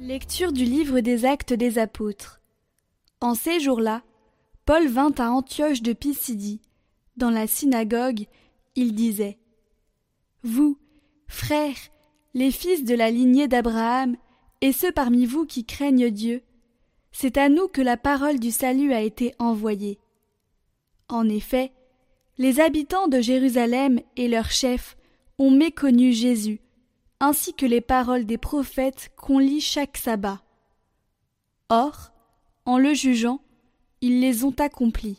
Lecture du livre des Actes des Apôtres. En ces jours-là, Paul vint à Antioche de Pisidie. Dans la synagogue, il disait Vous, frères, les fils de la lignée d'Abraham, et ceux parmi vous qui craignent Dieu, c'est à nous que la parole du salut a été envoyée. En effet, les habitants de Jérusalem et leurs chefs ont méconnu Jésus, ainsi que les paroles des prophètes qu'on lit chaque sabbat. Or, en le jugeant, ils les ont accomplis.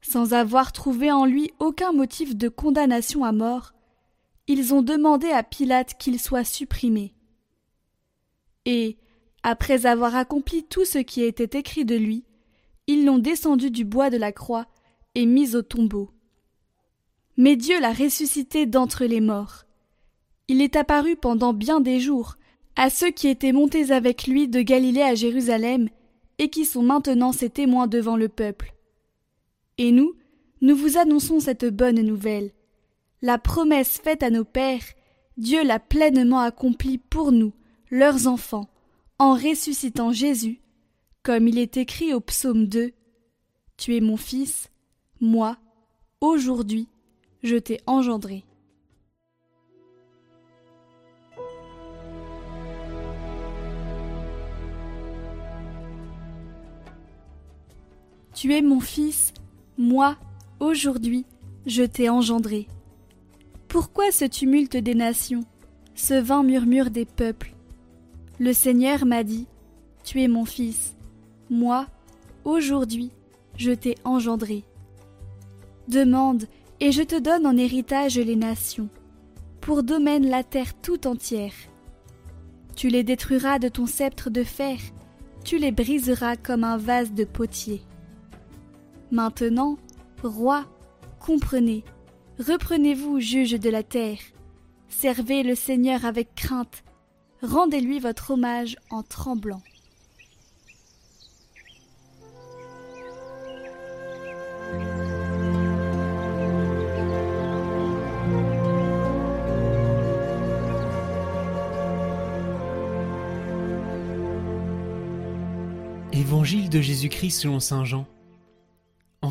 Sans avoir trouvé en lui aucun motif de condamnation à mort, ils ont demandé à Pilate qu'il soit supprimé. Et, après avoir accompli tout ce qui était écrit de lui, ils l'ont descendu du bois de la croix et mis au tombeau. Mais Dieu l'a ressuscité d'entre les morts. Il est apparu pendant bien des jours à ceux qui étaient montés avec lui de Galilée à Jérusalem et qui sont maintenant ses témoins devant le peuple. Et nous, nous vous annonçons cette bonne nouvelle. La promesse faite à nos pères, Dieu l'a pleinement accomplie pour nous, leurs enfants, en ressuscitant Jésus, comme il est écrit au psaume 2 Tu es mon fils, moi, aujourd'hui, je t'ai engendré. Tu es mon fils, moi, aujourd'hui, je t'ai engendré. Pourquoi ce tumulte des nations, ce vain murmure des peuples? Le Seigneur m'a dit, Tu es mon fils, moi, aujourd'hui, je t'ai engendré. Demande, et je te donne en héritage les nations, pour domaine la terre tout entière. Tu les détruiras de ton sceptre de fer, tu les briseras comme un vase de potier. Maintenant, roi, comprenez, reprenez-vous juge de la terre, servez le Seigneur avec crainte, rendez-lui votre hommage en tremblant. Évangile de Jésus-Christ selon Saint Jean.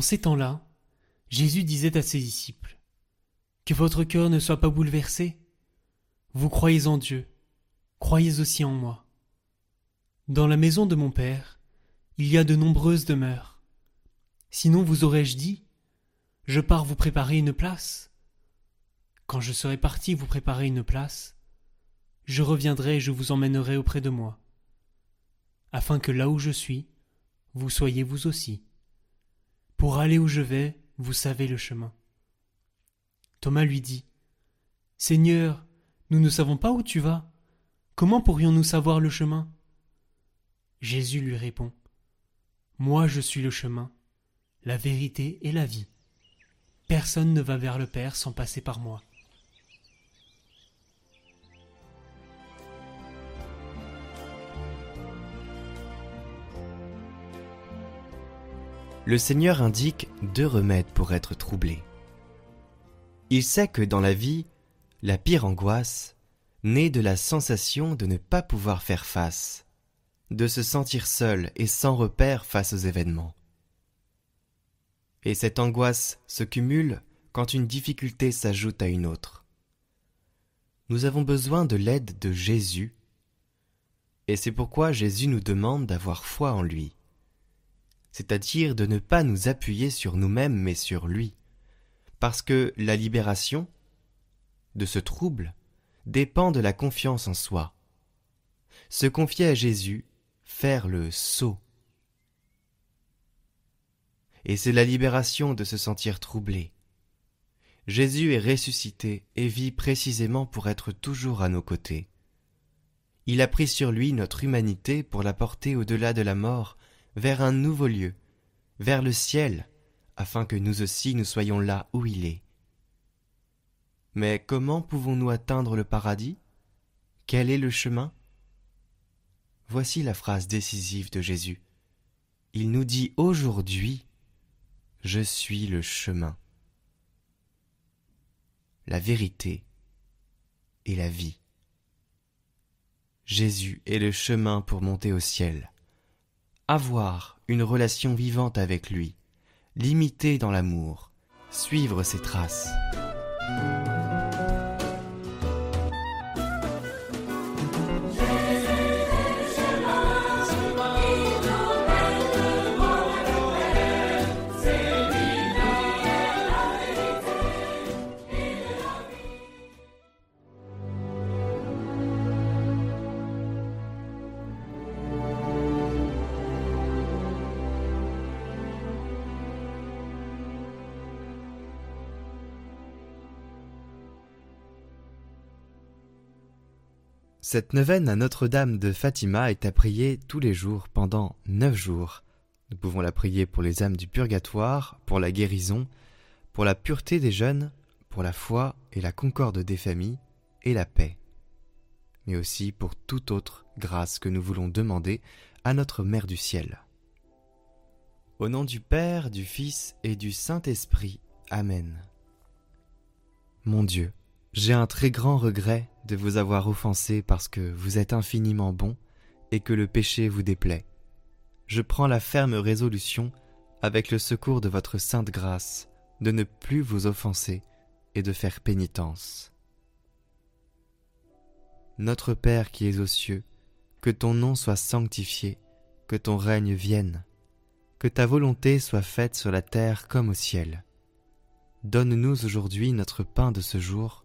Ces temps-là, Jésus disait à ses disciples Que votre cœur ne soit pas bouleversé. Vous croyez en Dieu, croyez aussi en moi. Dans la maison de mon Père, il y a de nombreuses demeures. Sinon vous aurais-je dit Je pars vous préparer une place. Quand je serai parti vous préparer une place, je reviendrai et je vous emmènerai auprès de moi, afin que là où je suis, vous soyez vous aussi. Pour aller où je vais, vous savez le chemin. Thomas lui dit Seigneur, nous ne savons pas où tu vas. Comment pourrions-nous savoir le chemin? Jésus lui répond Moi je suis le chemin, la vérité et la vie. Personne ne va vers le Père sans passer par moi. Le Seigneur indique deux remèdes pour être troublé. Il sait que dans la vie, la pire angoisse naît de la sensation de ne pas pouvoir faire face, de se sentir seul et sans repère face aux événements. Et cette angoisse se cumule quand une difficulté s'ajoute à une autre. Nous avons besoin de l'aide de Jésus, et c'est pourquoi Jésus nous demande d'avoir foi en lui c'est-à-dire de ne pas nous appuyer sur nous-mêmes mais sur lui, parce que la libération de ce trouble dépend de la confiance en soi. Se confier à Jésus, faire le saut. Et c'est la libération de se sentir troublé. Jésus est ressuscité et vit précisément pour être toujours à nos côtés. Il a pris sur lui notre humanité pour la porter au-delà de la mort vers un nouveau lieu, vers le ciel, afin que nous aussi nous soyons là où il est. Mais comment pouvons-nous atteindre le paradis? Quel est le chemin? Voici la phrase décisive de Jésus. Il nous dit aujourd'hui Je suis le chemin, la vérité et la vie. Jésus est le chemin pour monter au ciel. Avoir une relation vivante avec lui, l'imiter dans l'amour, suivre ses traces. Cette neuvaine à Notre-Dame de Fatima est à prier tous les jours pendant neuf jours. Nous pouvons la prier pour les âmes du purgatoire, pour la guérison, pour la pureté des jeunes, pour la foi et la concorde des familles et la paix, mais aussi pour toute autre grâce que nous voulons demander à notre Mère du ciel. Au nom du Père, du Fils et du Saint-Esprit. Amen. Mon Dieu, j'ai un très grand regret de vous avoir offensé parce que vous êtes infiniment bon et que le péché vous déplaît. Je prends la ferme résolution, avec le secours de votre sainte grâce, de ne plus vous offenser et de faire pénitence. Notre Père qui es aux cieux, que ton nom soit sanctifié, que ton règne vienne, que ta volonté soit faite sur la terre comme au ciel. Donne-nous aujourd'hui notre pain de ce jour,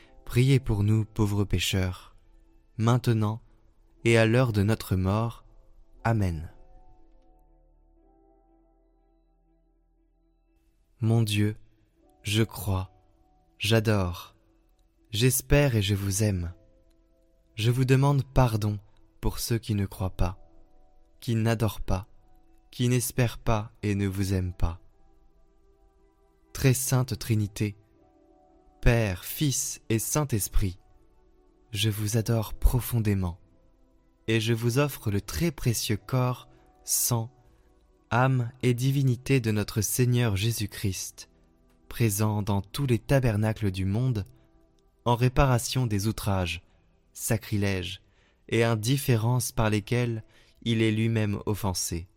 priez pour nous pauvres pécheurs, maintenant et à l'heure de notre mort. Amen. Mon Dieu, je crois, j'adore, j'espère et je vous aime. Je vous demande pardon pour ceux qui ne croient pas, qui n'adorent pas, qui n'espèrent pas et ne vous aiment pas. Très sainte Trinité, Père, Fils et Saint-Esprit, je vous adore profondément, et je vous offre le très précieux corps, sang, âme et divinité de notre Seigneur Jésus-Christ, présent dans tous les tabernacles du monde, en réparation des outrages, sacrilèges et indifférences par lesquels il est lui-même offensé.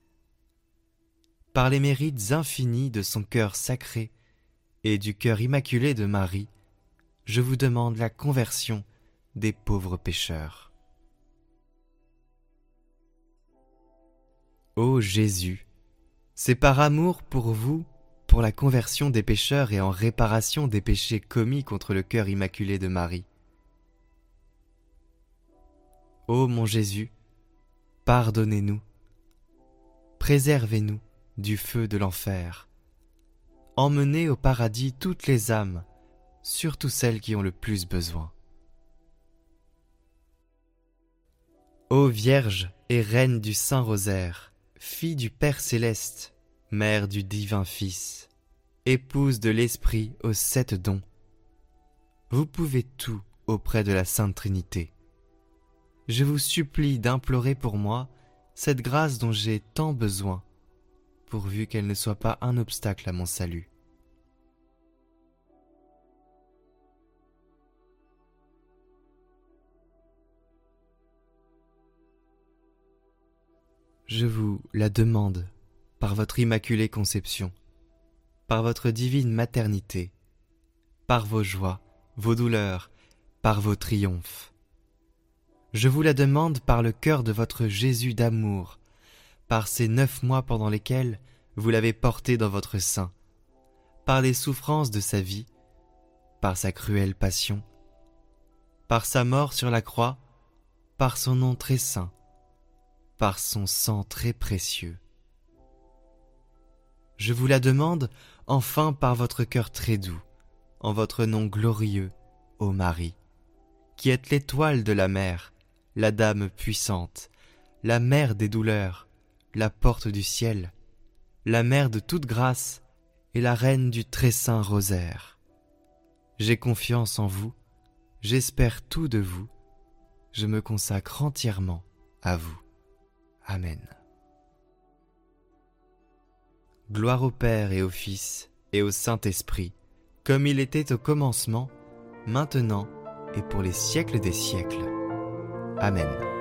Par les mérites infinis de son cœur sacré et du cœur immaculé de Marie, je vous demande la conversion des pauvres pécheurs. Ô Jésus, c'est par amour pour vous, pour la conversion des pécheurs et en réparation des péchés commis contre le cœur immaculé de Marie. Ô mon Jésus, pardonnez-nous, préservez-nous du feu de l'enfer, emmenez au paradis toutes les âmes, surtout celles qui ont le plus besoin. Ô Vierge et Reine du Saint Rosaire, fille du Père céleste, mère du divin Fils, épouse de l'Esprit aux sept dons. Vous pouvez tout auprès de la Sainte Trinité. Je vous supplie d'implorer pour moi cette grâce dont j'ai tant besoin, pourvu qu'elle ne soit pas un obstacle à mon salut. Je vous la demande par votre immaculée conception, par votre divine maternité, par vos joies, vos douleurs, par vos triomphes. Je vous la demande par le cœur de votre Jésus d'amour, par ces neuf mois pendant lesquels vous l'avez porté dans votre sein, par les souffrances de sa vie, par sa cruelle passion, par sa mort sur la croix, par son nom très saint, par son sang très précieux. Je vous la demande enfin par votre cœur très doux, en votre nom glorieux, ô Marie, qui êtes l'étoile de la mer, la dame puissante, la mère des douleurs, la porte du ciel, la mère de toute grâce et la reine du très saint rosaire. J'ai confiance en vous, j'espère tout de vous, je me consacre entièrement à vous. Amen. Gloire au Père et au Fils et au Saint-Esprit, comme il était au commencement, maintenant et pour les siècles des siècles. Amen.